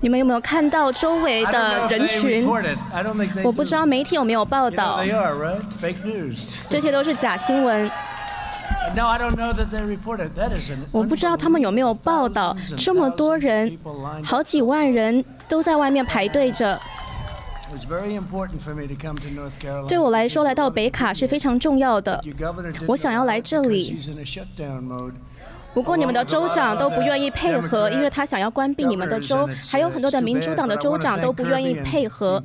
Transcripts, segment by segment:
你们有没有看到周围的人群？我不知道媒体有没有报道。这些都是假新闻。我不知道他们有没有报道。这么多人，好几万人都在外面排队着。对我来说，来到北卡是非常重要的。我想要来这里。不过你们的州长都不愿意配合，因为他想要关闭你们的州。还有很多的民主党的州长都不愿意配合。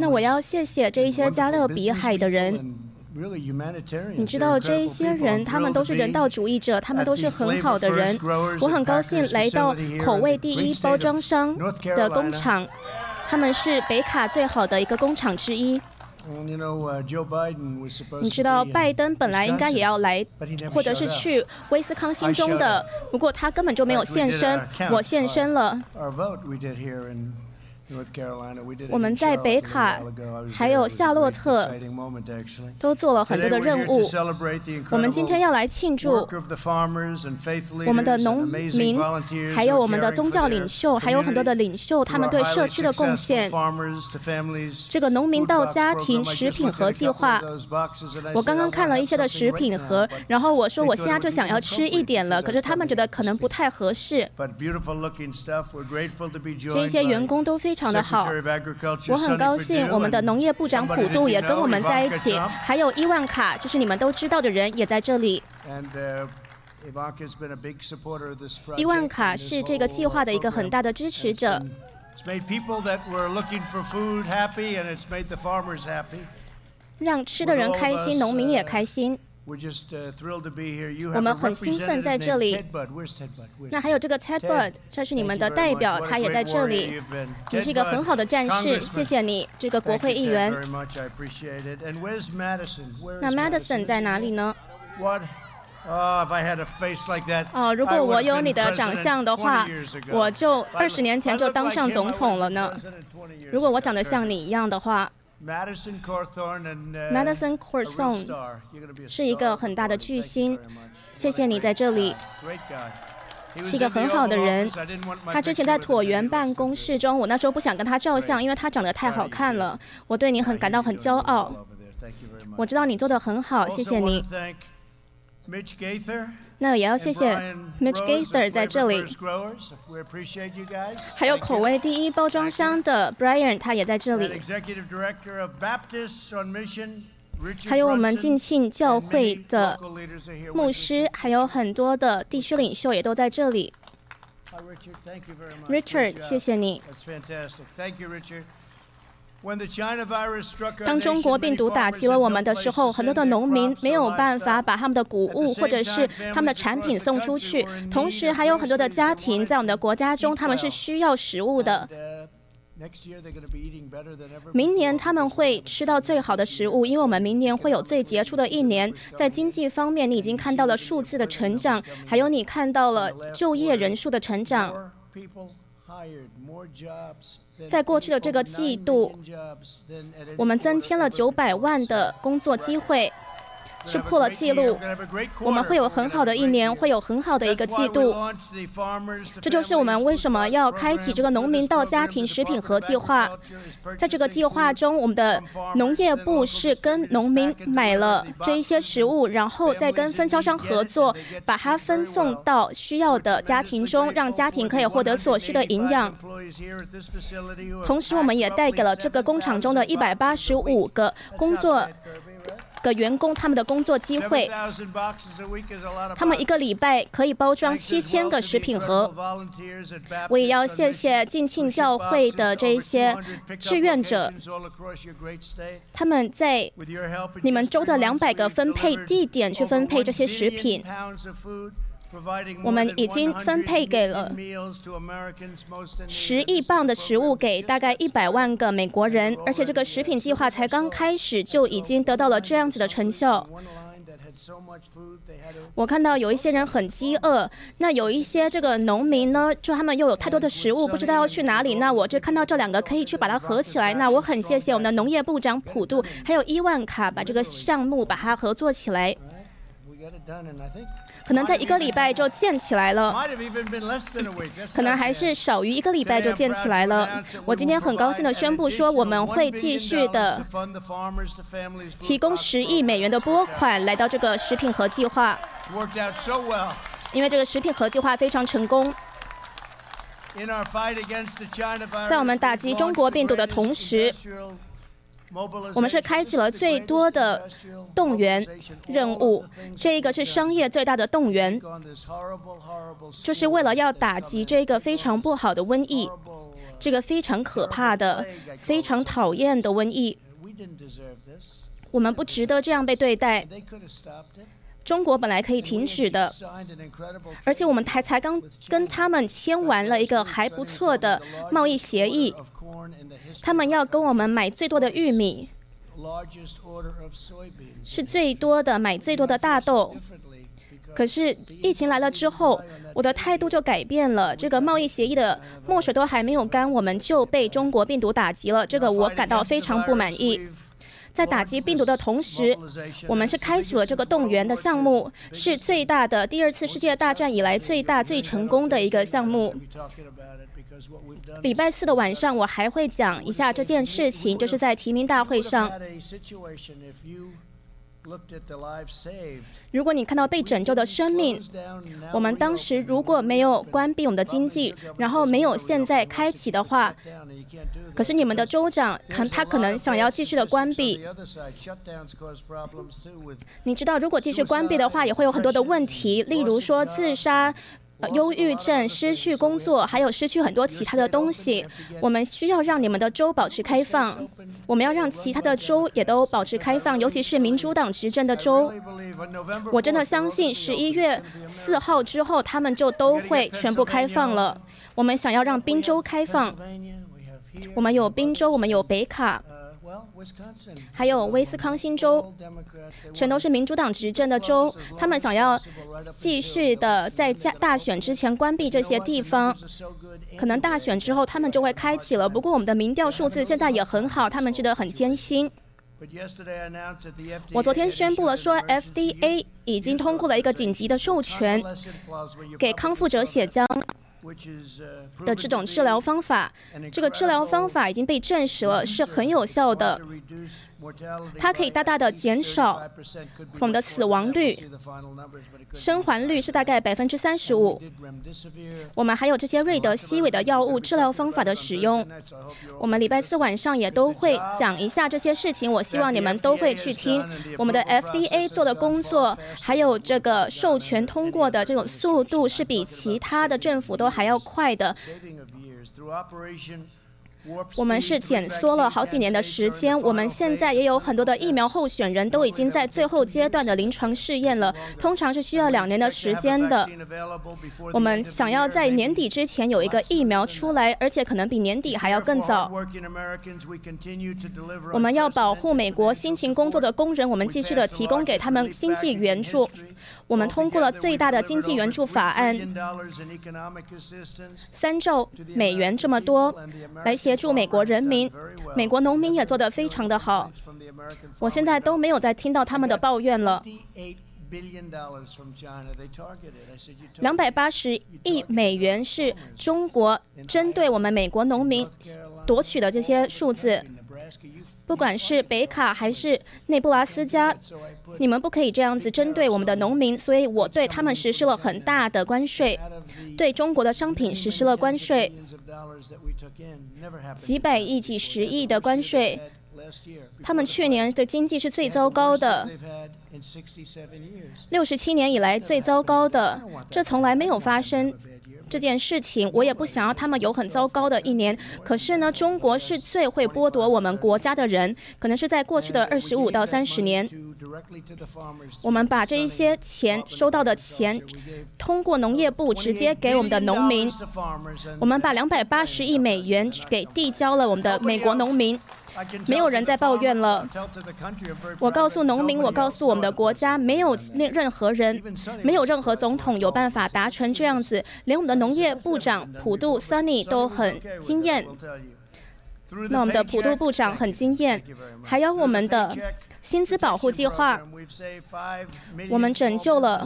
那我要谢谢这一些加勒比海的人。你知道这一些人，他们都是人道主义者，他们都是很好的人。我很高兴来到口味第一包装商的工厂，他们是北卡最好的一个工厂之一。你知道拜登本来应该也要来，或者是去威斯康星州的，不过他根本就没有现身，我现身了。我们在北卡还有夏洛特都做了很多的任务。我们今天要来庆祝我们的农民，还有我们的宗教领袖，还有很多的领袖，他们对社区的贡献。这个农民到家庭食品盒计划，我刚刚看了一些的食品盒，然后我说我现在就想要吃一点了，可是他们觉得可能不太合适。这些员工都非。非常的好，我很高兴我们的农业部长普渡也跟我们在一起，还有伊万卡，就是你们都知道的人也在这里。伊万卡是这个计划的一个很大的支持者。让吃的人开心，农民也开心。我们很兴奋在这里。那还有这个 Ted Bud，这是你们的代表，他也在这里。你是一个很好的战士，谢谢你，这个国会议员。那 Madison 在哪里呢？哦，如果我有你的长相的话，我就二十年前就当上总统了呢。如果我长得像你一样的话。Madison Cawthorn 是一个很大的巨星，谢谢你在这里，是一个很好的人。他之前在椭圆办公室中，我那时候不想跟他照相，因为他长得太好看了。我对你很感到很骄傲，我知道你做的很好，谢谢你。那也要谢谢 Mitch Gaither 在这里，还有口味第一包装商的 Brian，他也在这里，还有我们敬庆教会的牧师，还有很多的地区领袖也都在这里。Richard，谢谢你。当中国病毒打击了我们的时候，很多的农民没有办法把他们的谷物或者是他们的产品送出去，同时还有很多的家庭在我们的国家中，他们是需要食物的。明年他们会吃到最好的食物，因为我们明年会有最杰出的一年。在经济方面，你已经看到了数字的成长，还有你看到了就业人数的成长。在过去的这个季度，我们增添了九百万的工作机会。是破了记录，我们会有很好的一年，会有很好的一个季度。这就是我们为什么要开启这个农民到家庭食品盒计划。在这个计划中，我们的农业部是跟农民买了这一些食物，然后再跟分销商合作，把它分送到需要的家庭中，让家庭可以获得所需的营养。同时，我们也带给了这个工厂中的一百八十五个工作。个员工他们的工作机会，他们一个礼拜可以包装七千个食品盒。我也要谢谢敬庆教会的这一些志愿者，他们在你们州的两百个分配地点去分配这些食品。我们已经分配给了十亿磅的食物给大概一百万个美国人，而且这个食品计划才刚开始就已经得到了这样子的成效。我看到有一些人很饥饿，那有一些这个农民呢，就他们又有太多的食物，不知道要去哪里。那我就看到这两个可以去把它合起来。那我很谢谢我们的农业部长普渡，还有伊万卡把这个项目把它合作起来。可能在一个礼拜就建起来了，可能还是少于一个礼拜就建起来了。我今天很高兴的宣布说，我们会继续的提供十亿美元的拨款来到这个食品盒计划，因为这个食品盒计划非常成功。在我们打击中国病毒的同时，我们是开启了最多的动员任务。这一个是商业最大的动员，就是为了要打击这个非常不好的瘟疫，这个非常可怕的、非常讨厌的瘟疫。我们不值得这样被对待。中国本来可以停止的，而且我们才才刚跟他们签完了一个还不错的贸易协议，他们要跟我们买最多的玉米，是最多的买最多的大豆。可是疫情来了之后，我的态度就改变了。这个贸易协议的墨水都还没有干，我们就被中国病毒打击了，这个我感到非常不满意。在打击病毒的同时，我们是开启了这个动员的项目，是最大的第二次世界大战以来最大最成功的一个项目。礼拜四的晚上，我还会讲一下这件事情，就是在提名大会上。如果你看到被拯救的生命，我们当时如果没有关闭我们的经济，然后没有现在开启的话，可是你们的州长可他可能想要继续的关闭。你知道，如果继续关闭的话，也会有很多的问题，例如说自杀。忧郁症、失去工作，还有失去很多其他的东西。我们需要让你们的州保持开放，我们要让其他的州也都保持开放，尤其是民主党执政的州。我真的相信十一月四号之后，他们就都会全部开放了。我们想要让宾州开放，我们有宾州，我们有北卡。还有威斯康星州，全都是民主党执政的州。他们想要继续的在加大选之前关闭这些地方，可能大选之后他们就会开启了。不过我们的民调数字现在也很好，他们觉得很艰辛。我昨天宣布了说，FDA 已经通过了一个紧急的授权，给康复者血浆。的这种治疗方法，这个治疗方法已经被证实了是很有效的。它可以大大的减少我们的死亡率，生还率是大概百分之三十五。我们还有这些瑞德西韦的药物治疗方法的使用。我们礼拜四晚上也都会讲一下这些事情，我希望你们都会去听。我们的 FDA 做的工作，还有这个授权通过的这种速度，是比其他的政府都还要快的。我们是减缩了好几年的时间，我们现在也有很多的疫苗候选人都已经在最后阶段的临床试验了，通常是需要两年的时间的。我们想要在年底之前有一个疫苗出来，而且可能比年底还要更早。我们要保护美国辛勤工作的工人，我们继续的提供给他们经济援助。我们通过了最大的经济援助法案，三兆美元这么多，来协助美国人民。美国农民也做得非常的好。我现在都没有再听到他们的抱怨了。两百八十亿美元是中国针对我们美国农民夺取的这些数字。不管是北卡还是内布拉斯加，你们不可以这样子针对我们的农民，所以我对他们实施了很大的关税，对中国的商品实施了关税，几百亿、几十亿的关税。他们去年的经济是最糟糕的，六十七年以来最糟糕的，这从来没有发生。这件事情，我也不想要他们有很糟糕的一年。可是呢，中国是最会剥夺我们国家的人，可能是在过去的二十五到三十年，我们把这一些钱收到的钱，通过农业部直接给我们的农民，我们把两百八十亿美元给递交了我们的美国农民。没有人在抱怨了。我告诉农民，我告诉我们的国家，没有任何人，没有任何总统有办法达成这样子。连我们的农业部长普渡 Sunny 都很惊艳。那我们的普渡部长很惊艳，还有我们的薪资保护计划，我们拯救了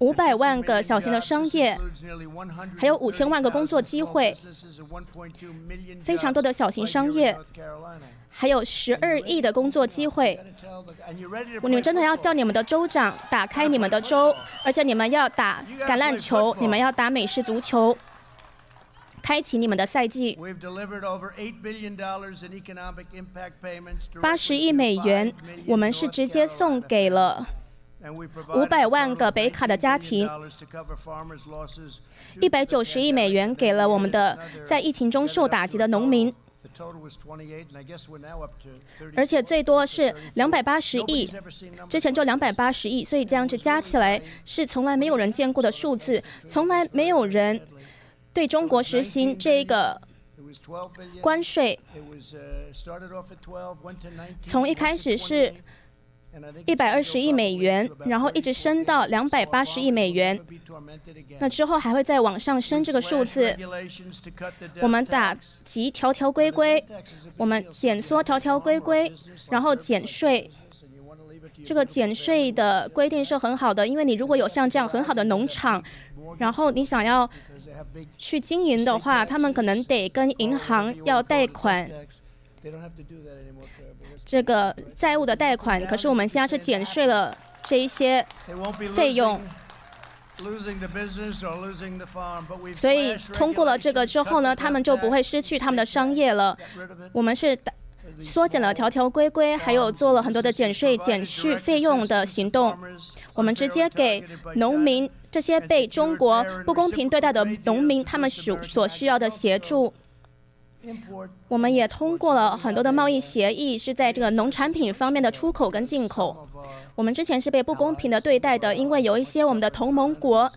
五百万个小型的商业，还有五千万个工作机会，非常多的小型商业，还有十二亿的工作机会。你们真的要叫你们的州长打开你们的州，而且你们要打橄榄球，你们要打美式足球，开启你们的赛季。八十亿美元，我们是直接送给了。五百万个北卡的家庭，一百九十亿美元给了我们的在疫情中受打击的农民，而且最多是两百八十亿，之前就两百八十亿，所以这样子加起来是从来没有人见过的数字，从来没有人对中国实行这个关税，从一开始是。一百二十亿美元，然后一直升到两百八十亿美元，那之后还会再往上升这个数字。我们打击条条规规，我们减缩条条规规，然后减税。这个减税的规定是很好的，因为你如果有像这样很好的农场，然后你想要去经营的话，他们可能得跟银行要贷款。这个债务的贷款，可是我们现在是减税了这一些费用，所以通过了这个之后呢，他们就不会失去他们的商业了。我们是缩减了条条规规，还有做了很多的减税、减去费用的行动。我们直接给农民这些被中国不公平对待的农民，他们所所需要的协助。我们也通过了很多的贸易协议，是在这个农产品方面的出口跟进口。我们之前是被不公平的对待的，因为有一些我们的同盟国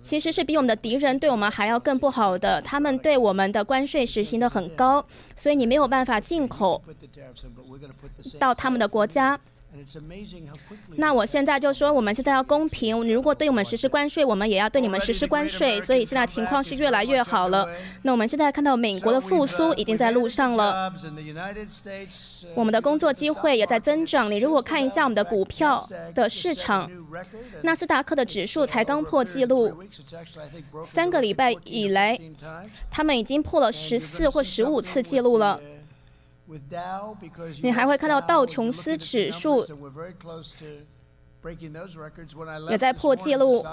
其实是比我们的敌人对我们还要更不好的，他们对我们的关税实行的很高，所以你没有办法进口到他们的国家。那我现在就说，我们现在要公平。你如果对我们实施关税，我们也要对你们实施关税。所以现在情况是越来越好了。那我们现在看到美国的复苏已经在路上了，我们的工作机会也在增长。你如果看一下我们的股票的市场，纳斯达克的指数才刚破纪录，三个礼拜以来，他们已经破了十四或十五次记录了。你还会看到道琼斯指数。也在破纪录。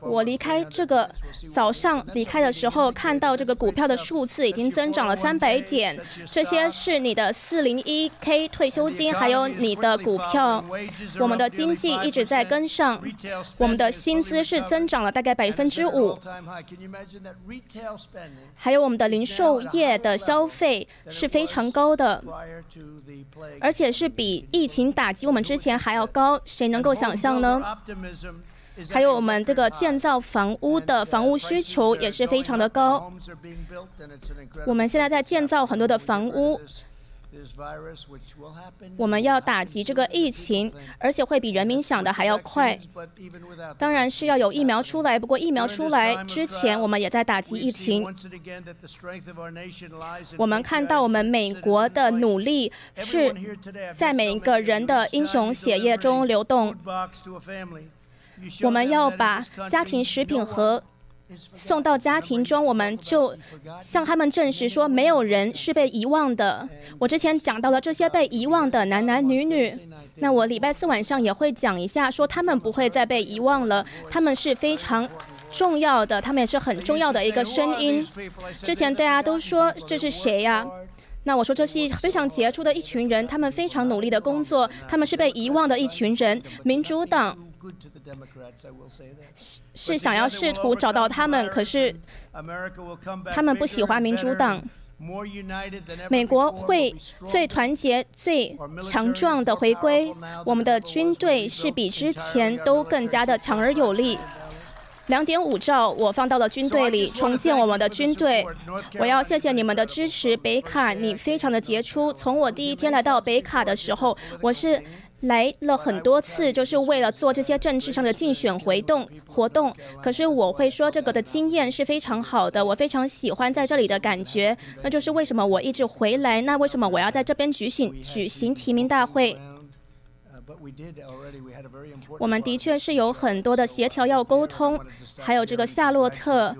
我离开这个早上离开的时候，看到这个股票的数字已经增长了三百点。这些是你的四零一 k 退休金，还有你的股票。我们的经济一直在跟上，我们的薪资是增长了大概百分之五。还有我们的零售业的消费是非常高的，而且是比疫情打击我们之前还要高。谁能？能够想象呢？还有我们这个建造房屋的房屋需求也是非常的高。我们现在在建造很多的房屋。我们要打击这个疫情，而且会比人民想的还要快。当然是要有疫苗出来，不过疫苗出来之前，我们也在打击疫情。我们看到我们美国的努力是在每一个人的英雄血液中流动。我们要把家庭食品盒。送到家庭中，我们就向他们证实说，没有人是被遗忘的。我之前讲到了这些被遗忘的男男女女，那我礼拜四晚上也会讲一下，说他们不会再被遗忘了，他们是非常重要的，他们也是很重要的一个声音。之前大家都说这是谁呀？那我说这是一非常杰出的一群人，他们非常努力的工作，他们是被遗忘的一群人。民主党。是是想要试图找到他们，可是他们不喜欢民主党。美国会最团结、最强壮的回归。我们的军队是比之前都更加的强而有力。两点五兆我放到了军队里，重建我们的军队。我要谢谢你们的支持，北卡，你非常的杰出。从我第一天来到北卡的时候，我是。来了很多次，就是为了做这些政治上的竞选活动活动。可是我会说，这个的经验是非常好的，我非常喜欢在这里的感觉。那就是为什么我一直回来。那为什么我要在这边举行举行提名大会？我们的确是有很多的协调要沟通，还有这个夏洛特。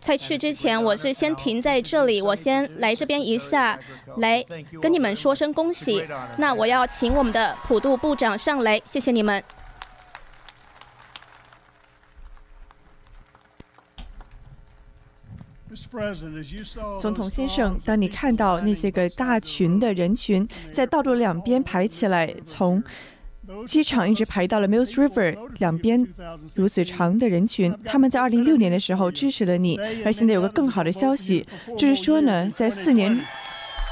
在去之前，我是先停在这里，我先来这边一下，来跟你们说声恭喜。那我要请我们的普渡部长上来，谢谢你们。总统先生，当你看到那些个大群的人群在道路两边排起来，从机场一直排到了 Mills River 两边，如此长的人群，他们在2016年的时候支持了你，而现在有个更好的消息，就是说呢，在四年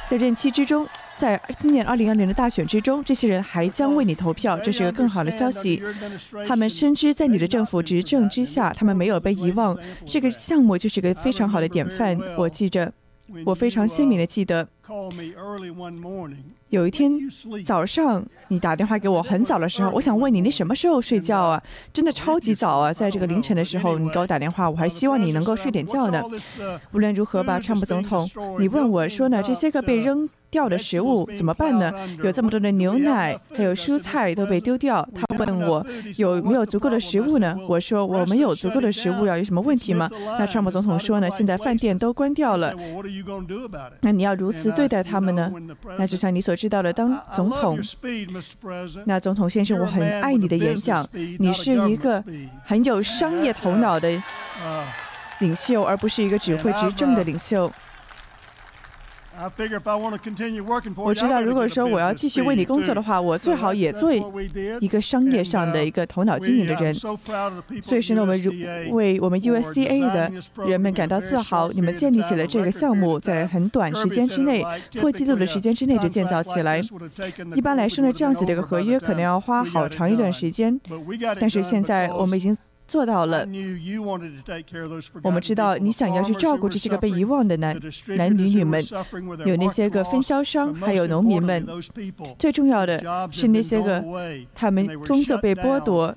的任期之中，在今年2020的大选之中，这些人还将为你投票，这是个更好的消息。他们深知在你的政府执政之下，他们没有被遗忘，这个项目就是个非常好的典范。我记着，我非常鲜明的记得。有一天早上，你打电话给我很早的时候，我想问你，你什么时候睡觉啊？真的超级早啊！在这个凌晨的时候，你给我打电话，我还希望你能够睡点觉呢。无论如何吧，川普总统，你问我说呢，这些个被扔。掉的食物怎么办呢？有这么多的牛奶，还有蔬菜都被丢掉。他问我有没有足够的食物呢？我说我们有足够的食物要，有什么问题吗？那川普总统说呢，现在饭店都关掉了。那你要如此对待他们呢？那就像你所知道的，当总统，那总统先生，我很爱你的演讲。你是一个很有商业头脑的 领袖，而不是一个只会执政的领袖。我知道，如果说我要继续为你工作的话，我最好也做一个商业上的一个头脑经营的人。所以说呢，我们如为我们 USCA 的人们感到自豪。你们建立起了这个项目，在很短时间之内，破纪录的时间之内就建造起来。一般来说呢，这样子的一个合约可能要花好长一段时间。但是现在我们已经。做到了。我们知道你想要去照顾这些个被遗忘的男男女女们，有那些个分销商，还有农民们。最重要的是那些个他们工作被剥夺，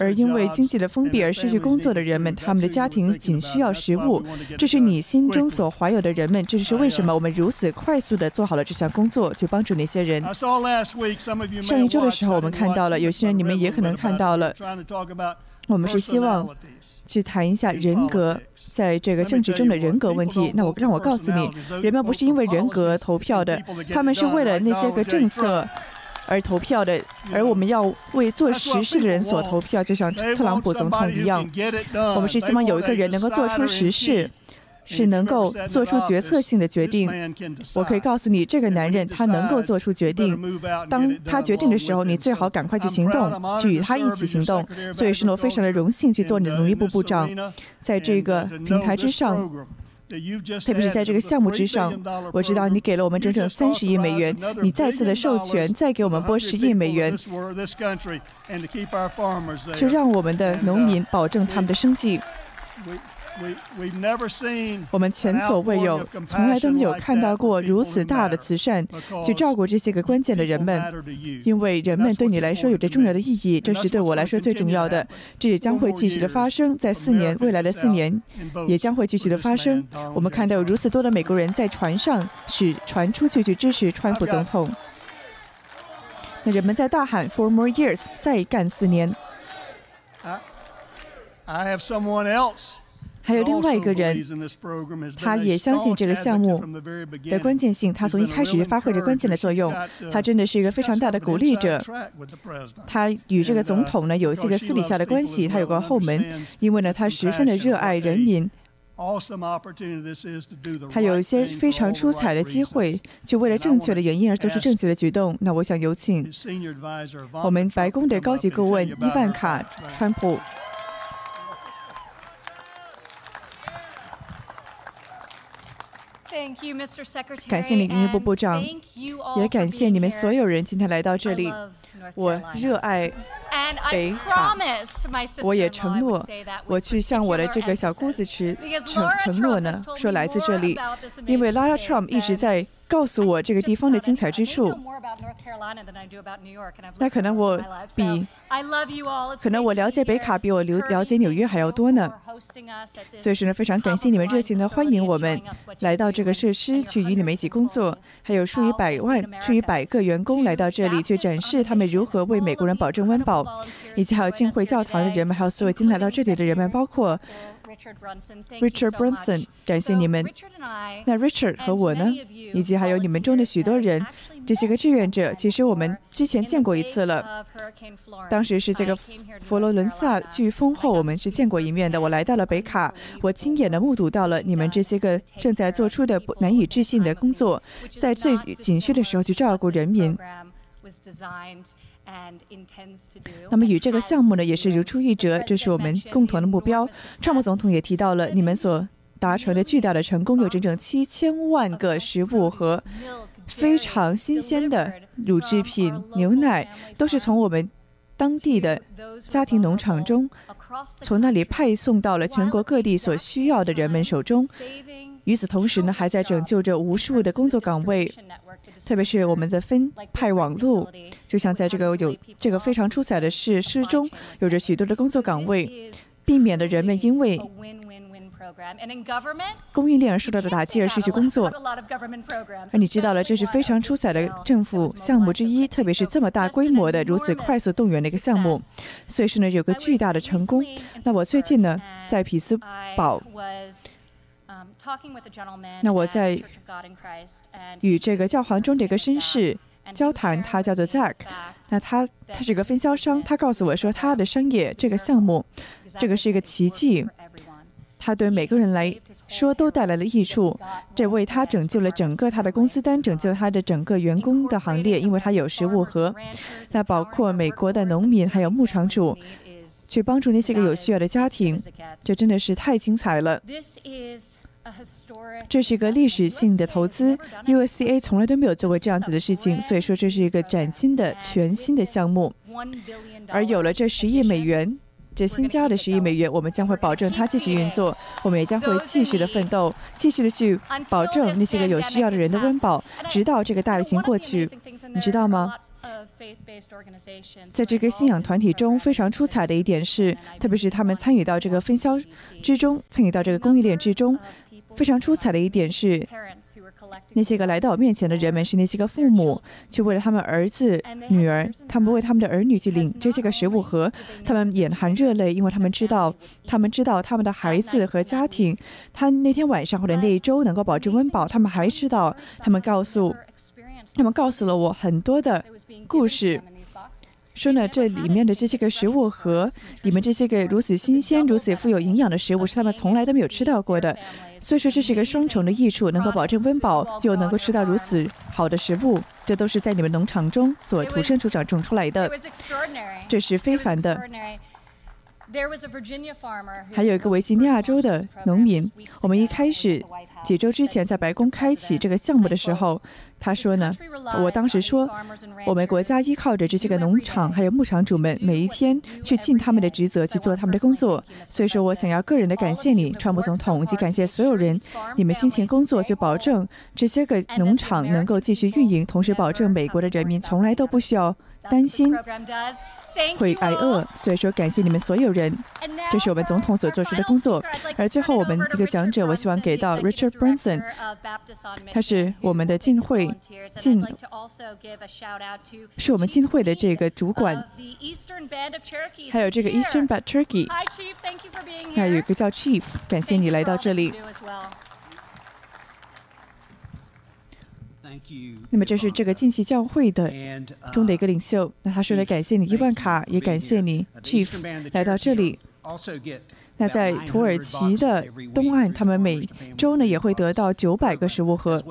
而因为经济的封闭而失去工作的人们，他们的家庭仅需要食物。这是你心中所怀有的人们。这就是为什么我们如此快速的做好了这项工作，去帮助那些人。上一周的时候，我们看到了，有些人你们也可能看到了。我们是希望去谈一下人格在这个政治中的人格问题。那我让我告诉你，人们不是因为人格投票的，他们是为了那些个政策而投票的。而我们要为做实事的人所投票，就像特朗普总统一样。我们是希望有一个人能够做出实事。是能够做出决策性的决定。我可以告诉你，这个男人他能够做出决定。当他决定的时候，你最好赶快去行动，去与他一起行动。所以，是诺非常的荣幸去做你的农业部部长。在这个平台之上，特别是在这个项目之上，我知道你给了我们整整三十亿美元。你再次的授权，再给我们拨十亿美元，就让我们的农民保证他们的生计。我们前所未有，从来都没有看到过如此大的慈善，去照顾这些个关键的人们，因为人们对你来说有着重要的意义，这是对我来说最重要的。这也将会继续的发生在四年未来的四年，也将会继续的发生。我们看到有如此多的美国人在船上使船出去去支持川普总统，那人们在大喊 “For more years”，再干四年。还有另外一个人，他也相信这个项目的关键性。他从一开始就发挥着关键的作用。他真的是一个非常大的鼓励者。他与这个总统呢有一些个私底下的关系。他有个后门，因为呢他十分的热爱人民。他有一些非常出彩的机会，就为了正确的原因而做出正确的举动。那我想有请我们白宫的高级顾问伊万卡·川普。感谢你，林部部长，也感谢你们所有人今天来到这里。我热爱北卡，我也承诺，我去向我的这个小姑子吃承承诺呢，说来自这里，因为 Lara Trump 一直在告诉我这个地方的精彩之处。那可能我比可能我了解北卡比我了了解纽约还要多呢。所以说呢，非常感谢你们热情的欢迎我们来到这个设施去与你们一起工作，还有数以百万、数以百个员工来到这里去展示他们如何为美国人保证温饱，以及还有浸会教堂的人们，还有所有今天来到这里的人们，包括。Richard Brunson，感谢你们。那 Richard 和我呢，以及还有你们中的许多人，这些个志愿者，其实我们之前见过一次了。当时是这个佛罗伦萨飓风后，我们是见过一面的。我来到了北卡，我亲眼的目睹到了你们这些个正在做出的难以置信的工作，在最紧需的时候去照顾人民。那么与这个项目呢，也是如出一辙，这是我们共同的目标。川普总统也提到了你们所达成的巨大的成功，有整整七千万个食物和非常新鲜的乳制品、牛奶，都是从我们当地的家庭农场中，从那里派送到了全国各地所需要的人们手中。与此同时呢，还在拯救着无数的工作岗位。特别是我们的分派网络，就像在这个有这个非常出彩的设施中，有着许多的工作岗位，避免了人们因为供应链而受到的打击而失去工作。而你知道了，这是非常出彩的政府项目之一，特别是这么大规模的、如此快速动员的一个项目，所以是呢，有个巨大的成功。那我最近呢，在匹兹堡。那我在与这个教皇中的一个绅士交谈，他叫做 Zack。那他他是一个分销商，他告诉我说，他的商业这个项目，这个是一个奇迹，他对每个人来说都带来了益处。这为他拯救了整个他的公司单，拯救了他的整个员工的行列，因为他有食物盒。那包括美国的农民还有牧场主，去帮助那些个有需要的家庭，这真的是太精彩了。这是一个历史性的投资，USCA 从来都没有做过这样子的事情，所以说这是一个崭新的、全新的项目。而有了这十亿美元，这新加的十亿美元，我们将会保证它继续运作，我们也将会继续的奋斗，继续的去保证那些个有需要的人的温饱，直到这个大疫情过去。你知道吗？在这个信仰团体中，非常出彩的一点是，特别是他们参与到这个分销之中，参与到这个供应链之中。非常出彩的一点是，那些个来到我面前的人们是那些个父母，去为了他们儿子、女儿，他们为他们的儿女去领这些个食物盒，他们眼含热泪，因为他们知道，他们知道他们的孩子和家庭，他那天晚上或者那一周能够保证温饱。他们还知道，他们告诉，他们告诉了我很多的故事。说呢，这里面的这些个食物和你们这些个如此新鲜、如此富有营养的食物，是他们从来都没有吃到过的。所以说，这是一个双重的益处，能够保证温饱，又能够吃到如此好的食物。这都是在你们农场中所土生土长种出来的，这是非凡的。还有一个维吉尼亚州的农民，我们一开始几周之前在白宫开启这个项目的时候，他说呢，我当时说，我们国家依靠着这些个农场还有牧场主们，每一天去尽他们的职责，去做他们的工作。所以说我想要个人的感谢你，川普总统，以及感谢所有人，你们辛勤工作，去保证这些个农场能够继续运营，同时保证美国的人民从来都不需要担心。会挨饿，所以说感谢你们所有人，这是我们总统所做出的工作。而最后我们一个讲者，我希望给到 Richard Branson，他是我们的进会进，是我们进会的这个主管，还有这个 Eastern Band Turkey，还有一个叫 Chief，感谢你来到这里。那么这是这个近期教会的中的一个领袖。那他说呢，感谢你伊万卡，也感谢你 Chief 来到这里。那在土耳其的东岸，他们每周呢也会得到九百个食物盒。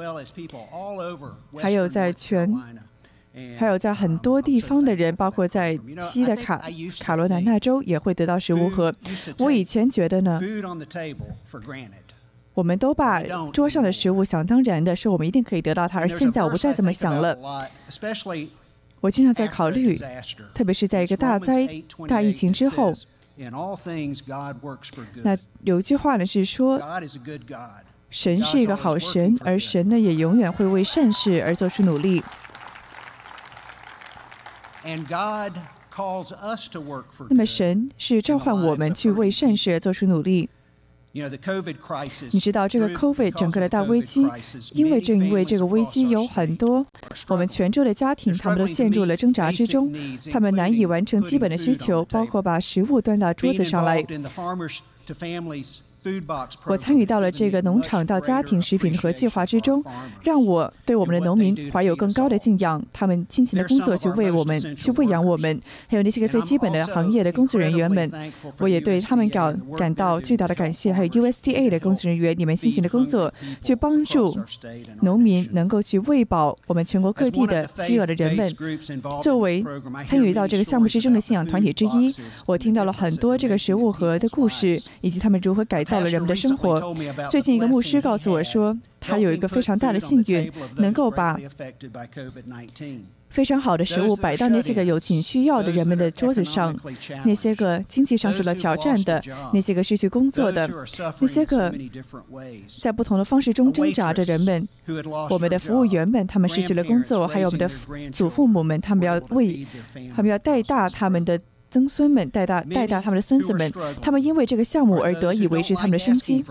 还有在全，还有在很多地方的人，包括在西的卡卡罗南纳州也会得到食物盒。我以前觉得呢。我们都把桌上的食物想当然的，是我们一定可以得到它。而现在我不再这么想了。我经常在考虑，特别是在一个大灾、大疫情之后。那有一句话呢是说，神是一个好神，而神呢也永远会为善事而做出努力。那么神是召唤我们去为善事做出努力。你知道这个 COVID 整个的大危机，因为正因为这个危机有很多我们泉州的家庭，他们都陷入了挣扎之中，他们难以完成基本的需求，包括把食物端到桌子上来。我参与到了这个农场到家庭食品和计划之中，让我对我们的农民怀有更高的敬仰。他们辛勤的工作去为我们，去喂养我们，还有那些个最基本的行业的工作人员们，我也对他们感感到巨大的感谢。还有 USDA 的工作人员，你们辛勤的工作去帮助农民能够去喂饱我们全国各地的饥饿的人们。作为参与到这个项目之中的信仰团体之一，我听到了很多这个食物盒的故事，以及他们如何改造。到了人们的生活。最近一个牧师告诉我说，他有一个非常大的幸运，能够把非常好的食物摆到那些个有紧需要的人们的桌子上。那些个经济上受到挑战的，那些个失去工作的，那些个在不同的方式中挣扎着人们，我们的服务员们他们失去了工作，还有我们的祖父母们，他们要为他们要带大他们的。曾孙们带大带大他们的孙子们，他们因为这个项目而得以维持他们的生机。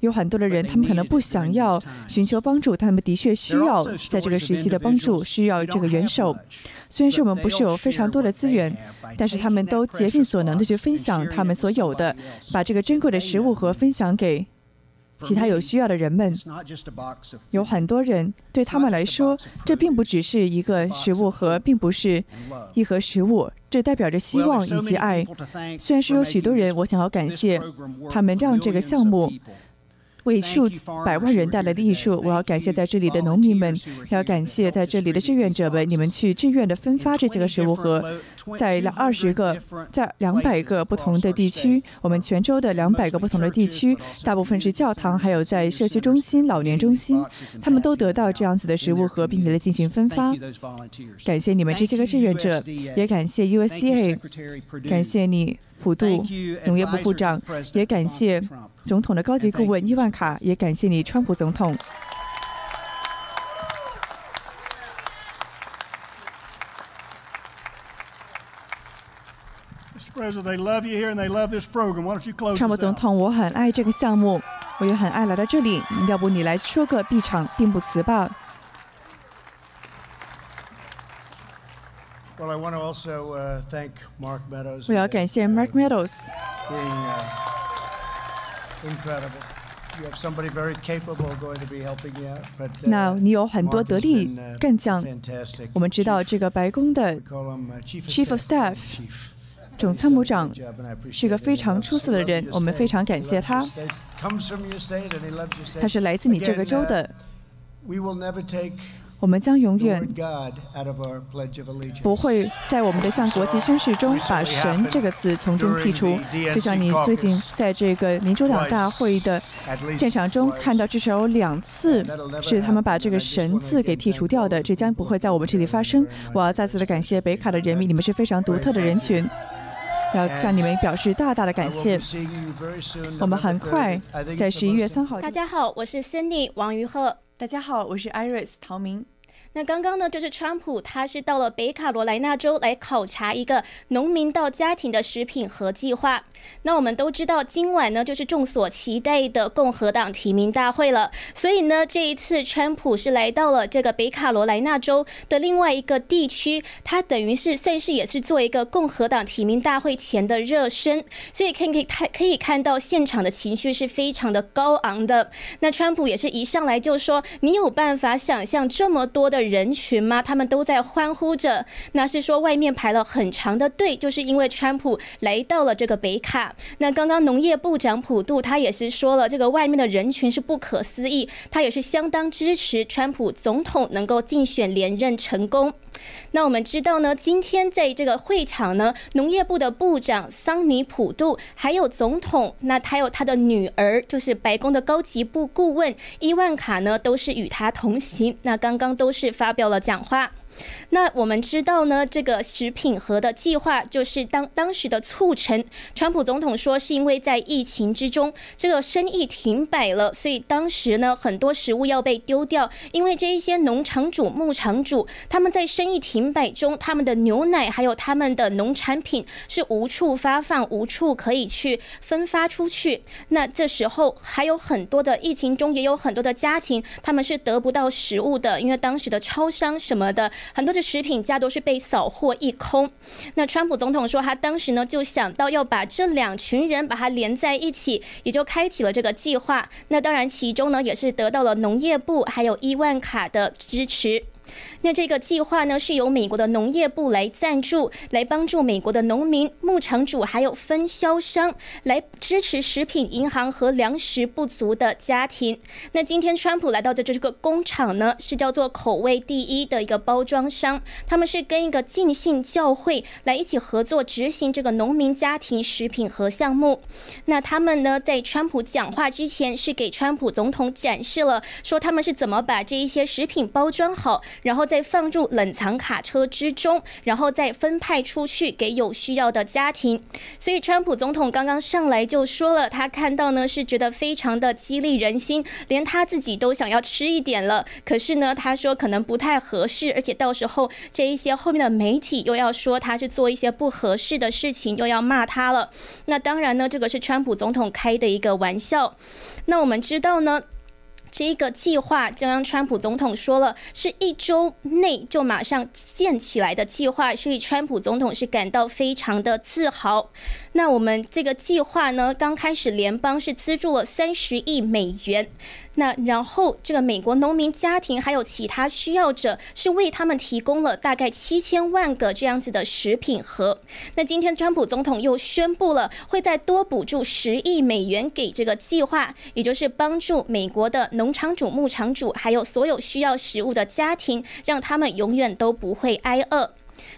有很多的人，他们可能不想要寻求帮助，他们的确需要在这个时期的帮助，需要这个援手。虽然说我们不是有非常多的资源，但是他们都竭尽所能的去分享他们所有的，把这个珍贵的食物和分享给。其他有需要的人们，有很多人对他们来说，这并不只是一个食物盒，并不是一盒食物，这代表着希望以及爱。虽然是有许多人，我想要感谢他们，让这个项目。为数百万人带来的艺术，我要感谢在这里的农民们，要感谢在这里的志愿者们。你们去志愿的分发这些个食物盒，在二十个、在两百个不同的地区，我们泉州的两百个不同的地区，大部分是教堂，还有在社区中心、老年中心，他们都得到这样子的食物盒，并且来进行分发。感谢你们这些个志愿者，也感谢 USDA，感谢你。普渡农业部部长，也感谢总统的高级顾问伊万卡，也感谢你，川普总统。川普总统，我很爱这个项目，我也很爱来到这里。要不你来说个闭场并不词吧？我要感谢 Mark Meadows。那你有很多得力干将。我们知道这个白宫的 Chief of Staff 总参谋长是一个非常出色的人，我们非常感谢他。他是来自你这个州的。我们将永远不会在我们的向国旗宣誓中把“神”这个词从中剔除。就像你最近在这个民主党大会的现场中看到，至少有两次是他们把这个“神”字给剔除掉的。这将不会在我们这里发生。我要再次的感谢北卡的人民，你们是非常独特的人群，要向你们表示大大的感谢。我们很快在十一月三号。大家好，我是 Cindy 王于鹤。大家好，我是 Iris 陶明。那刚刚呢，就是川普，他是到了北卡罗来纳州来考察一个农民到家庭的食品盒计划。那我们都知道，今晚呢就是众所期待的共和党提名大会了。所以呢，这一次川普是来到了这个北卡罗来纳州的另外一个地区，他等于是算是也是做一个共和党提名大会前的热身。所以可以可以看可以看到现场的情绪是非常的高昂的。那川普也是一上来就说：“你有办法想象这么多的人群吗？他们都在欢呼着。那是说外面排了很长的队，就是因为川普来到了这个北。”卡，那刚刚农业部长普渡他也是说了，这个外面的人群是不可思议，他也是相当支持川普总统能够竞选连任成功。那我们知道呢，今天在这个会场呢，农业部的部长桑尼普杜，还有总统，那还有他的女儿，就是白宫的高级部顾问伊万卡呢，都是与他同行。那刚刚都是发表了讲话。那我们知道呢，这个食品盒的计划就是当当时的促成，川普总统说是因为在疫情之中，这个生意停摆了，所以当时呢很多食物要被丢掉，因为这一些农场主、牧场主他们在生意停摆中，他们的牛奶还有他们的农产品是无处发放、无处可以去分发出去。那这时候还有很多的疫情中也有很多的家庭，他们是得不到食物的，因为当时的超商什么的很多的食品价都是被扫货一空。那川普总统说，他当时呢就想到要把这两群人把它连在一起，也就开启了这个计划。那当然其中呢也是得到了农业部还有伊万卡的支持。那这个计划呢，是由美国的农业部来赞助，来帮助美国的农民、牧场主还有分销商，来支持食品银行和粮食不足的家庭。那今天川普来到的这个工厂呢，是叫做口味第一的一个包装商，他们是跟一个尽信教会来一起合作执行这个农民家庭食品盒项目。那他们呢，在川普讲话之前，是给川普总统展示了说他们是怎么把这一些食品包装好。然后再放入冷藏卡车之中，然后再分派出去给有需要的家庭。所以，川普总统刚刚上来就说了，他看到呢是觉得非常的激励人心，连他自己都想要吃一点了。可是呢，他说可能不太合适，而且到时候这一些后面的媒体又要说他是做一些不合适的事情，又要骂他了。那当然呢，这个是川普总统开的一个玩笑。那我们知道呢。这个计划，刚刚川普总统说了，是一周内就马上建起来的计划，所以川普总统是感到非常的自豪。那我们这个计划呢，刚开始联邦是资助了三十亿美元。那然后，这个美国农民家庭还有其他需要者是为他们提供了大概七千万个这样子的食品盒。那今天，川普总统又宣布了，会再多补助十亿美元给这个计划，也就是帮助美国的农场主、牧场主还有所有需要食物的家庭，让他们永远都不会挨饿。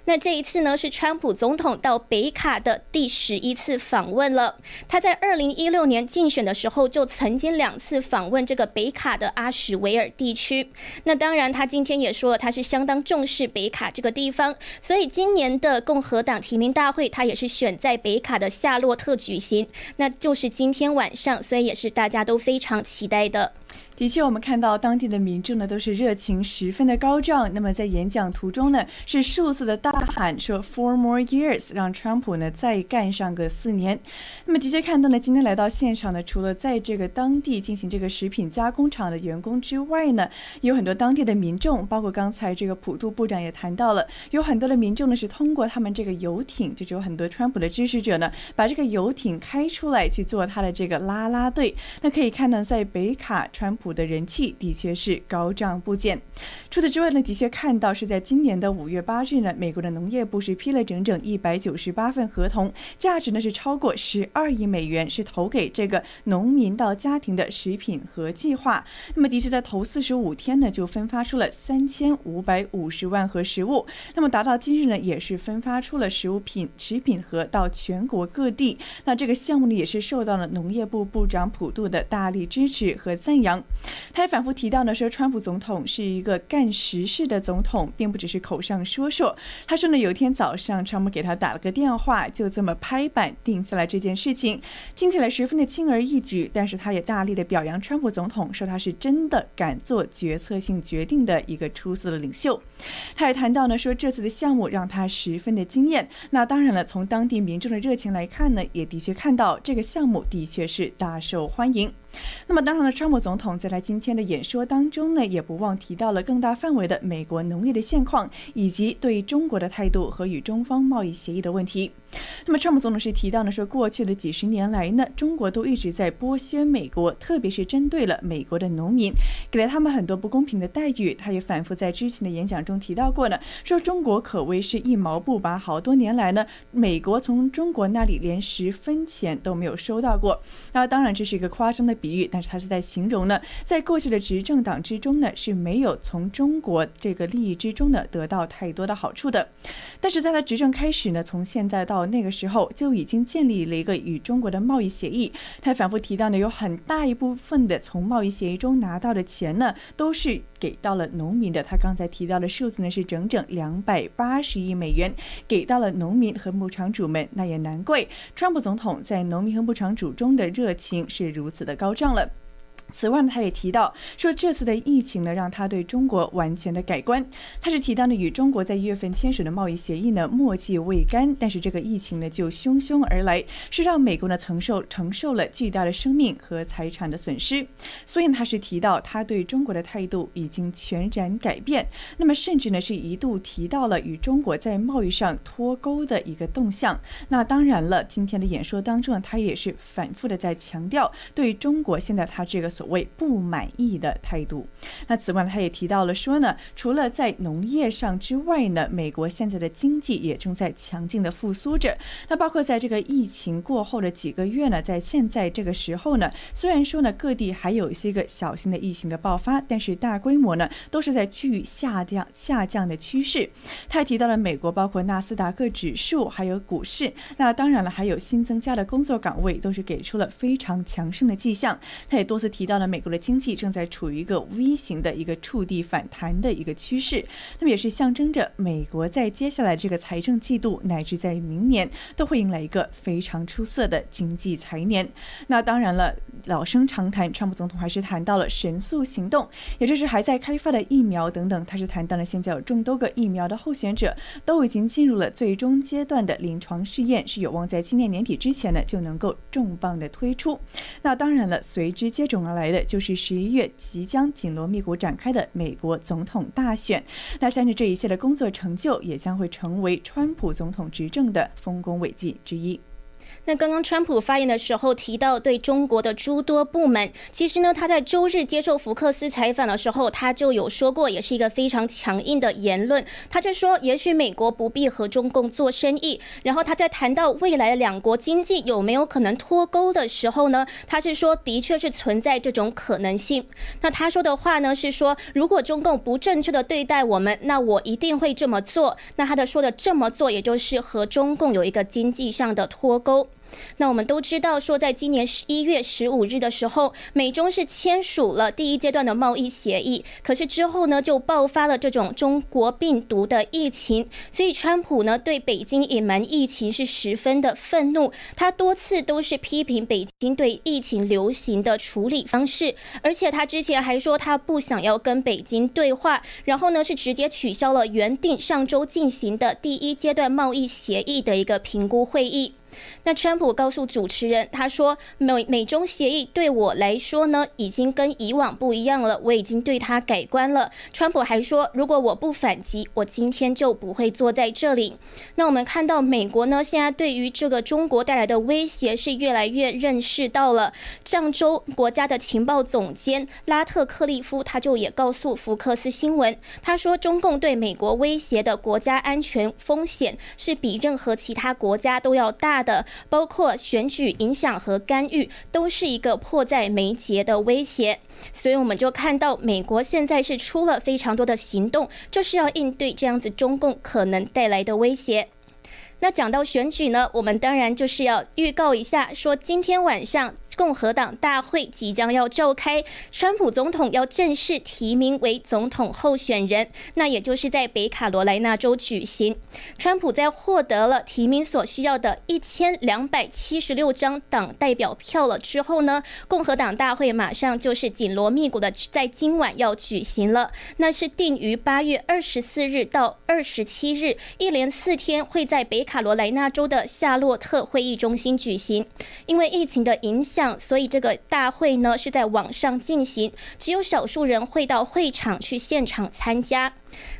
那这一次呢，是川普总统到北卡的第十一次访问了。他在二零一六年竞选的时候，就曾经两次访问这个北卡的阿什维尔地区。那当然，他今天也说了，他是相当重视北卡这个地方。所以今年的共和党提名大会，他也是选在北卡的夏洛特举行，那就是今天晚上，所以也是大家都非常期待的。的确，我们看到当地的民众呢都是热情十分的高涨。那么在演讲途中呢，是数次的大喊说 “Four more years”，让川普呢再干上个四年。那么的确看到呢，今天来到现场呢，除了在这个当地进行这个食品加工厂的员工之外呢，有很多当地的民众，包括刚才这个普渡部长也谈到了，有很多的民众呢是通过他们这个游艇，就是有很多川普的支持者呢，把这个游艇开出来去做他的这个拉拉队。那可以看到，在北卡，川普。的人气的确是高涨不减。除此之外呢，的确看到是在今年的五月八日呢，美国的农业部是批了整整一百九十八份合同，价值呢是超过十二亿美元，是投给这个农民到家庭的食品盒计划。那么的确在头四十五天呢，就分发出了三千五百五十万盒食物。那么达到今日呢，也是分发出了食物品食品盒到全国各地。那这个项目呢，也是受到了农业部部长普渡的大力支持和赞扬。他也反复提到呢，说川普总统是一个干实事的总统，并不只是口上说说。他说呢，有一天早上，川普给他打了个电话，就这么拍板定下来这件事情，听起来十分的轻而易举。但是他也大力的表扬川普总统，说他是真的敢做决策性决定的一个出色的领袖。他也谈到呢，说这次的项目让他十分的惊艳。那当然了，从当地民众的热情来看呢，也的确看到这个项目的确是大受欢迎。那么当然了，川普总统在他今天的演说当中呢，也不忘提到了更大范围的美国农业的现况，以及对中国的态度和与中方贸易协议的问题。那么川普总统是提到呢，说过去的几十年来呢，中国都一直在剥削美国，特别是针对了美国的农民，给了他们很多不公平的待遇。他也反复在之前的演讲中提到过呢，说中国可谓是一毛不拔，好多年来呢，美国从中国那里连十分钱都没有收到过。那当然这是一个夸张的比喻，但是他是在形容呢，在过去的执政党之中呢，是没有从中国这个利益之中呢得到太多的好处的。但是在他执政开始呢，从现在到那个时候就已经建立了一个与中国的贸易协议。他反复提到呢，有很大一部分的从贸易协议中拿到的钱呢，都是给到了农民的。他刚才提到的数字呢，是整整两百八十亿美元给到了农民和牧场主们。那也难怪川普总统在农民和牧场主中的热情是如此的高涨了。此外呢，他也提到说，这次的疫情呢，让他对中国完全的改观。他是提到呢，与中国在一月份签署的贸易协议呢，墨迹未干，但是这个疫情呢，就汹汹而来，是让美国呢承受承受了巨大的生命和财产的损失。所以呢，他是提到他对中国的态度已经全然改变。那么，甚至呢，是一度提到了与中国在贸易上脱钩的一个动向。那当然了，今天的演说当中呢，他也是反复的在强调对中国现在他这个。所谓不满意的态度。那此外，他也提到了说呢，除了在农业上之外呢，美国现在的经济也正在强劲的复苏着。那包括在这个疫情过后的几个月呢，在现在这个时候呢，虽然说呢各地还有一些个小型的疫情的爆发，但是大规模呢都是在趋于下降下降的趋势。他还提到了美国包括纳斯达克指数还有股市，那当然了，还有新增加的工作岗位，都是给出了非常强盛的迹象。他也多次提。到了美国的经济正在处于一个 V 型的一个触地反弹的一个趋势，那么也是象征着美国在接下来这个财政季度乃至在明年都会迎来一个非常出色的经济财年。那当然了，老生常谈，川普总统还是谈到了神速行动，也就是还在开发的疫苗等等。他是谈到了现在有众多个疫苗的候选者都已经进入了最终阶段的临床试验，是有望在今年年底之前呢就能够重磅的推出。那当然了，随之接踵而来。来的就是十一月即将紧锣密鼓展开的美国总统大选，那相信这一切的工作成就也将会成为川普总统执政的丰功伟绩之一。那刚刚川普发言的时候提到对中国的诸多部门，其实呢，他在周日接受福克斯采访的时候，他就有说过，也是一个非常强硬的言论。他就说，也许美国不必和中共做生意。然后他在谈到未来的两国经济有没有可能脱钩的时候呢，他是说，的确是存在这种可能性。那他说的话呢是说，如果中共不正确的对待我们，那我一定会这么做。那他的说的这么做，也就是和中共有一个经济上的脱钩。那我们都知道，说在今年十一月十五日的时候，美中是签署了第一阶段的贸易协议。可是之后呢，就爆发了这种中国病毒的疫情，所以川普呢对北京隐瞒疫情是十分的愤怒。他多次都是批评北京对疫情流行的处理方式，而且他之前还说他不想要跟北京对话，然后呢是直接取消了原定上周进行的第一阶段贸易协议的一个评估会议。那川普告诉主持人，他说美美中协议对我来说呢，已经跟以往不一样了，我已经对他改观了。川普还说，如果我不反击，我今天就不会坐在这里。那我们看到美国呢，现在对于这个中国带来的威胁是越来越认识到了。上周国家的情报总监拉特克利夫他就也告诉福克斯新闻，他说中共对美国威胁的国家安全风险是比任何其他国家都要大。的包括选举影响和干预，都是一个迫在眉睫的威胁。所以我们就看到，美国现在是出了非常多的行动，就是要应对这样子中共可能带来的威胁。那讲到选举呢，我们当然就是要预告一下，说今天晚上。共和党大会即将要召开，川普总统要正式提名为总统候选人，那也就是在北卡罗来纳州举行。川普在获得了提名所需要的一千两百七十六张党代表票了之后呢，共和党大会马上就是紧锣密鼓的在今晚要举行了，那是定于八月二十四日到二十七日，一连四天会在北卡罗来纳州的夏洛特会议中心举行，因为疫情的影响。所以这个大会呢是在网上进行，只有少数人会到会场去现场参加。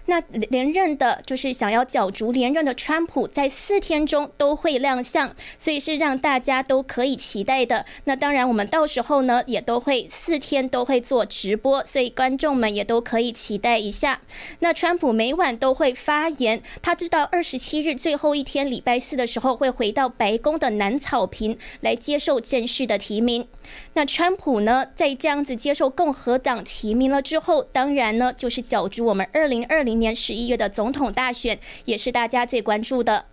那连任的，就是想要角逐连任的川普，在四天中都会亮相，所以是让大家都可以期待的。那当然，我们到时候呢，也都会四天都会做直播，所以观众们也都可以期待一下。那川普每晚都会发言，他知道二十七日最后一天，礼拜四的时候会回到白宫的南草坪来接受正式的提名。那川普呢，在这样子接受共和党提名了之后，当然呢，就是角逐我们二零二零年十一月的总统大选，也是大家最关注的。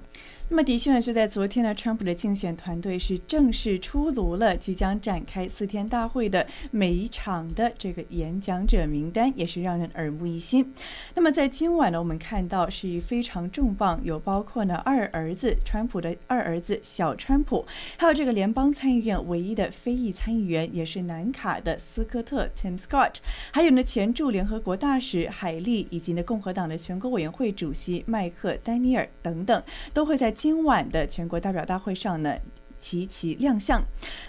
那么的确呢，是在昨天呢，川普的竞选团队是正式出炉了即将展开四天大会的每一场的这个演讲者名单，也是让人耳目一新。那么在今晚呢，我们看到是非常重磅，有包括呢二儿子川普的二儿子小川普，还有这个联邦参议院唯一的非裔参议员，也是南卡的斯科特 Tim Scott，还有呢前驻联合国大使海利，以及呢共和党的全国委员会主席麦克丹尼尔等等，都会在。今晚的全国代表大会上呢。齐齐亮相。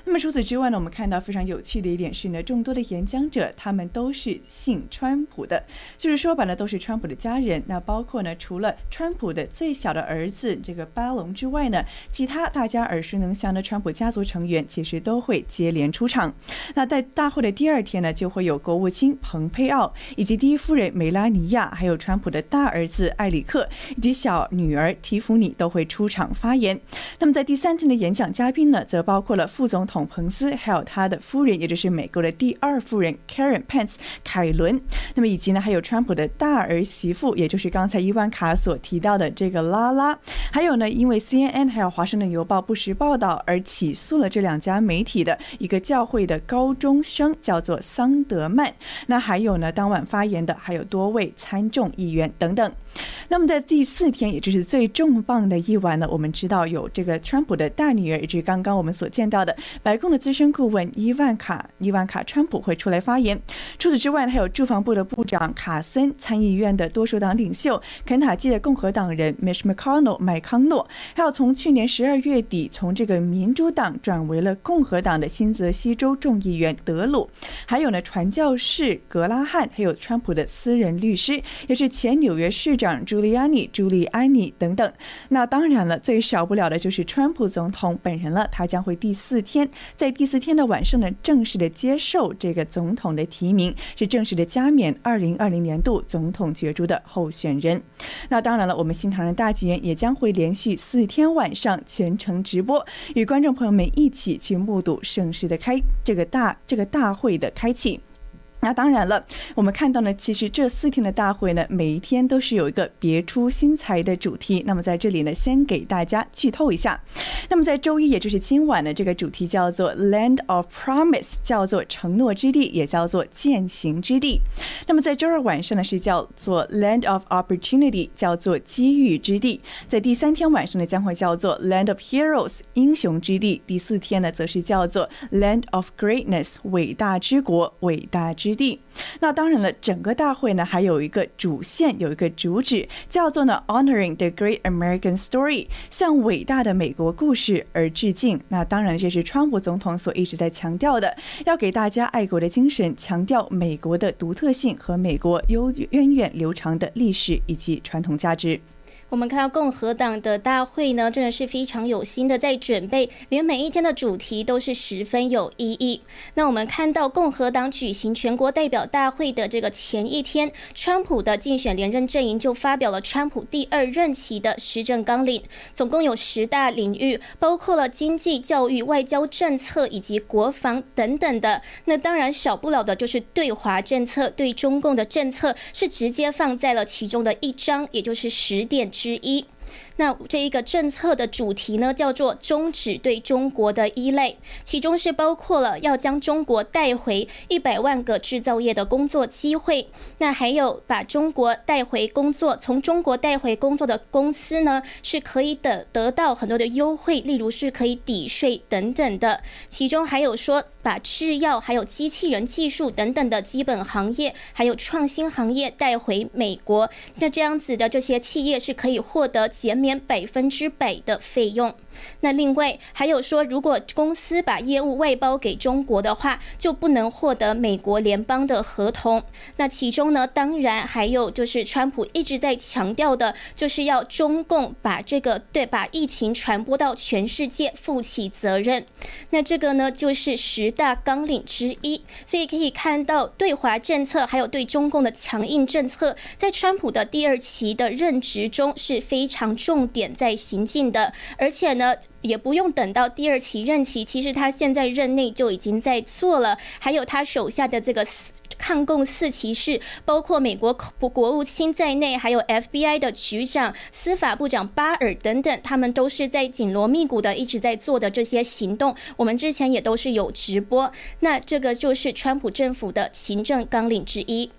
那么除此之外呢，我们看到非常有趣的一点是呢，众多的演讲者他们都是姓川普的，就是说白了都是川普的家人。那包括呢，除了川普的最小的儿子这个巴隆之外呢，其他大家耳熟能详的川普家族成员其实都会接连出场。那在大会的第二天呢，就会有国务卿蓬佩奥以及第一夫人梅拉尼亚，还有川普的大儿子艾里克以及小女儿提芙尼都会出场发言。那么在第三天的演讲。嘉宾呢，则包括了副总统彭斯，还有他的夫人，也就是美国的第二夫人 Karen Pence 凯伦。那么以及呢，还有川普的大儿媳妇，也就是刚才伊万卡所提到的这个拉拉。还有呢，因为 CNN 还有华盛顿邮报不实报道而起诉了这两家媒体的一个教会的高中生，叫做桑德曼。那还有呢，当晚发言的还有多位参众议员等等。那么在第四天，也就是最重磅的一晚呢，我们知道有这个川普的大女儿，也就是刚刚我们所见到的白宫的资深顾问伊万卡伊万卡川普会出来发言。除此之外呢，还有住房部的部长卡森、参议院的多数党领袖肯塔基的共和党人 Mitch McConnell 麦康诺，还有从去年十二月底从这个民主党转为了共和党的新泽西州众议员德鲁，还有呢传教士格拉汉，还有川普的私人律师，也是前纽约市长。朱利安尼、朱利安尼等等，那当然了，最少不了的就是川普总统本人了。他将会第四天，在第四天的晚上呢，正式的接受这个总统的提名，是正式的加冕二零二零年度总统角逐的候选人。那当然了，我们新唐人大剧院也将会连续四天晚上全程直播，与观众朋友们一起去目睹盛世的开这个大这个大会的开启。那当然了，我们看到呢，其实这四天的大会呢，每一天都是有一个别出心裁的主题。那么在这里呢，先给大家剧透一下。那么在周一，也就是今晚的这个主题叫做 Land of Promise，叫做承诺之地，也叫做践行之地。那么在周二晚上呢，是叫做 Land of Opportunity，叫做机遇之地。在第三天晚上呢，将会叫做 Land of Heroes，英雄之地。第四天呢，则是叫做 Land of Greatness，伟大之国，伟大之。之地，那当然了，整个大会呢还有一个主线，有一个主旨，叫做呢 Honoring the Great American Story，向伟大的美国故事而致敬。那当然，这是川普总统所一直在强调的，要给大家爱国的精神，强调美国的独特性和美国悠源远流长的历史以及传统价值。我们看到共和党的大会呢，真的是非常有心的在准备，连每一天的主题都是十分有意义。那我们看到共和党举行全国代表大会的这个前一天，川普的竞选连任阵营就发表了川普第二任期的施政纲领，总共有十大领域，包括了经济、教育、外交政策以及国防等等的。那当然少不了的就是对华政策，对中共的政策是直接放在了其中的一章，也就是十点。之一。那这一个政策的主题呢，叫做终止对中国的依赖，其中是包括了要将中国带回一百万个制造业的工作机会，那还有把中国带回工作，从中国带回工作的公司呢，是可以得得到很多的优惠，例如是可以抵税等等的。其中还有说把制药、还有机器人技术等等的基本行业，还有创新行业带回美国，那这样子的这些企业是可以获得减免。百分之百的费用。那另外还有说，如果公司把业务外包给中国的话，就不能获得美国联邦的合同。那其中呢，当然还有就是川普一直在强调的，就是要中共把这个对把疫情传播到全世界负起责任。那这个呢，就是十大纲领之一。所以可以看到，对华政策还有对中共的强硬政策，在川普的第二期的任职中是非常重点在行进的，而且呢。也不用等到第二期任期，其实他现在任内就已经在做了。还有他手下的这个抗共四骑士，包括美国国务卿在内，还有 FBI 的局长、司法部长巴尔等等，他们都是在紧锣密鼓的一直在做的这些行动。我们之前也都是有直播。那这个就是川普政府的行政纲领之一。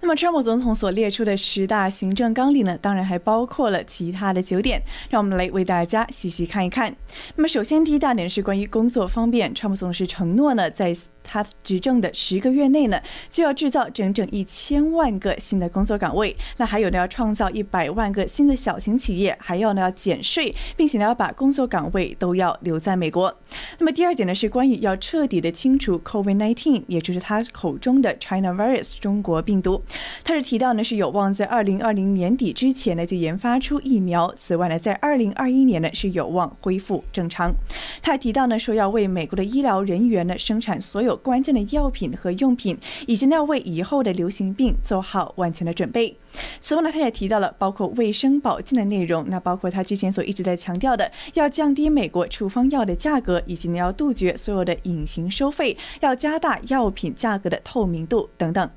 那么，川普总统所列出的十大行政纲领呢，当然还包括了其他的九点，让我们来为大家细细看一看。那么，首先第一大点是关于工作方面，川普总是承诺呢，在他执政的十个月内呢，就要制造整整一千万个新的工作岗位。那还有呢，要创造一百万个新的小型企业，还要呢要减税，并且呢要把工作岗位都要留在美国。那么第二点呢是关于要彻底的清除 COVID-19，也就是他口中的 China virus 中国病毒。他是提到呢是有望在二零二零年底之前呢就研发出疫苗。此外呢，在二零二一年呢是有望恢复正常。他还提到呢说要为美国的医疗人员呢生产所有。关键的药品和用品，以及呢要为以后的流行病做好万全的准备。此外呢，他也提到了包括卫生保健的内容，那包括他之前所一直在强调的，要降低美国处方药的价格，以及呢要杜绝所有的隐形收费，要加大药品价格的透明度等等。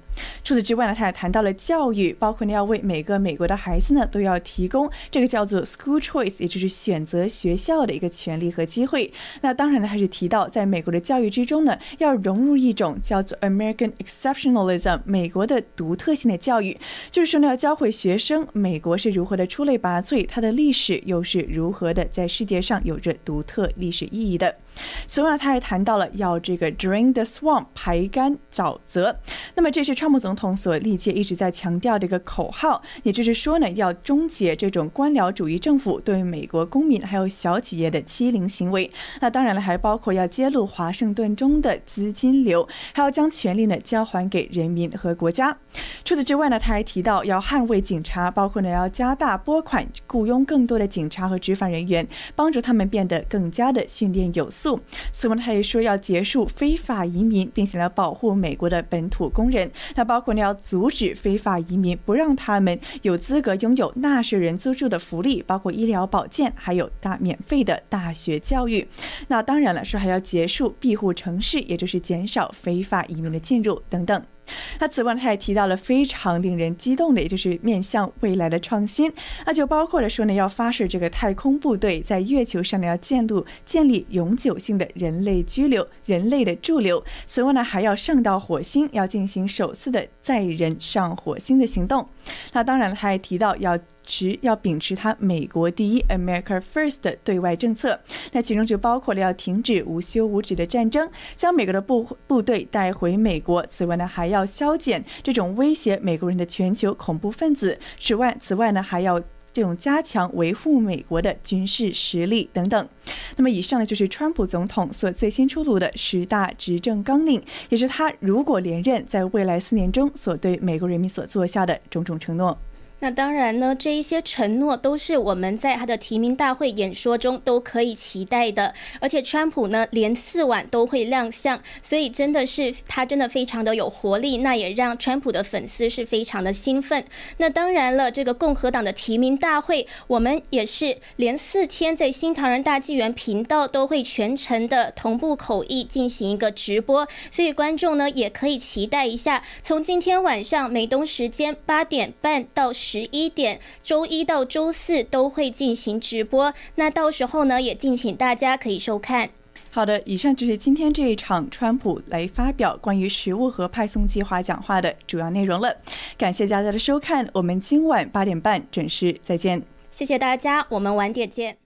除此之外呢，他也谈到了教育，包括呢要为每个美国的孩子呢都要提供这个叫做 school choice，也就是选择学校的一个权利和机会。那当然呢，还是提到在美国的教育之中呢，要融入一种叫做 American exceptionalism，美国的独特性的教育，就是说呢。要教会学生美国是如何的出类拔萃，它的历史又是如何的在世界上有着独特历史意义的。此外呢，他还谈到了要这个 drain the swamp 排干沼泽。那么这是川普总统所历届一直在强调的一个口号，也就是说呢，要终结这种官僚主义政府对美国公民还有小企业的欺凌行为。那当然了，还包括要揭露华盛顿中的资金流，还要将权力呢交还给人民和国家。除此之外呢，他还提到要捍卫警察，包括呢要加大拨款，雇佣更多的警察和执法人员，帮助他们变得更加的训练有素。此外，他也说要结束非法移民，并且要保护美国的本土工人。那包括呢要阻止非法移民，不让他们有资格拥有纳税人资助的福利，包括医疗保健，还有大免费的大学教育。那当然了，说还要结束庇护城市，也就是减少非法移民的进入等等。那此外，他也提到了非常令人激动的，也就是面向未来的创新，那就包括了说呢，要发射这个太空部队在月球上呢要建立建立永久性的人类居留、人类的驻留。此外呢，还要上到火星，要进行首次的载人上火星的行动。那当然了，他也提到要。持要秉持他美国第一 （America First） 的对外政策，那其中就包括了要停止无休无止的战争，将美国的部部队带回美国。此外呢，还要削减这种威胁美国人的全球恐怖分子。此外，此外呢，还要这种加强维护美国的军事实力等等。那么，以上呢就是川普总统所最新出炉的十大执政纲领，也是他如果连任，在未来四年中所对美国人民所做下的种种承诺。那当然呢，这一些承诺都是我们在他的提名大会演说中都可以期待的。而且川普呢，连四晚都会亮相，所以真的是他真的非常的有活力。那也让川普的粉丝是非常的兴奋。那当然了，这个共和党的提名大会，我们也是连四天在新唐人大纪元频道都会全程的同步口译进行一个直播，所以观众呢也可以期待一下，从今天晚上美东时间八点半到。十一点，周一到周四都会进行直播，那到时候呢，也敬请大家可以收看。好的，以上就是今天这一场川普来发表关于食物和派送计划讲话的主要内容了。感谢大家的收看，我们今晚八点半准时再见。谢谢大家，我们晚点见。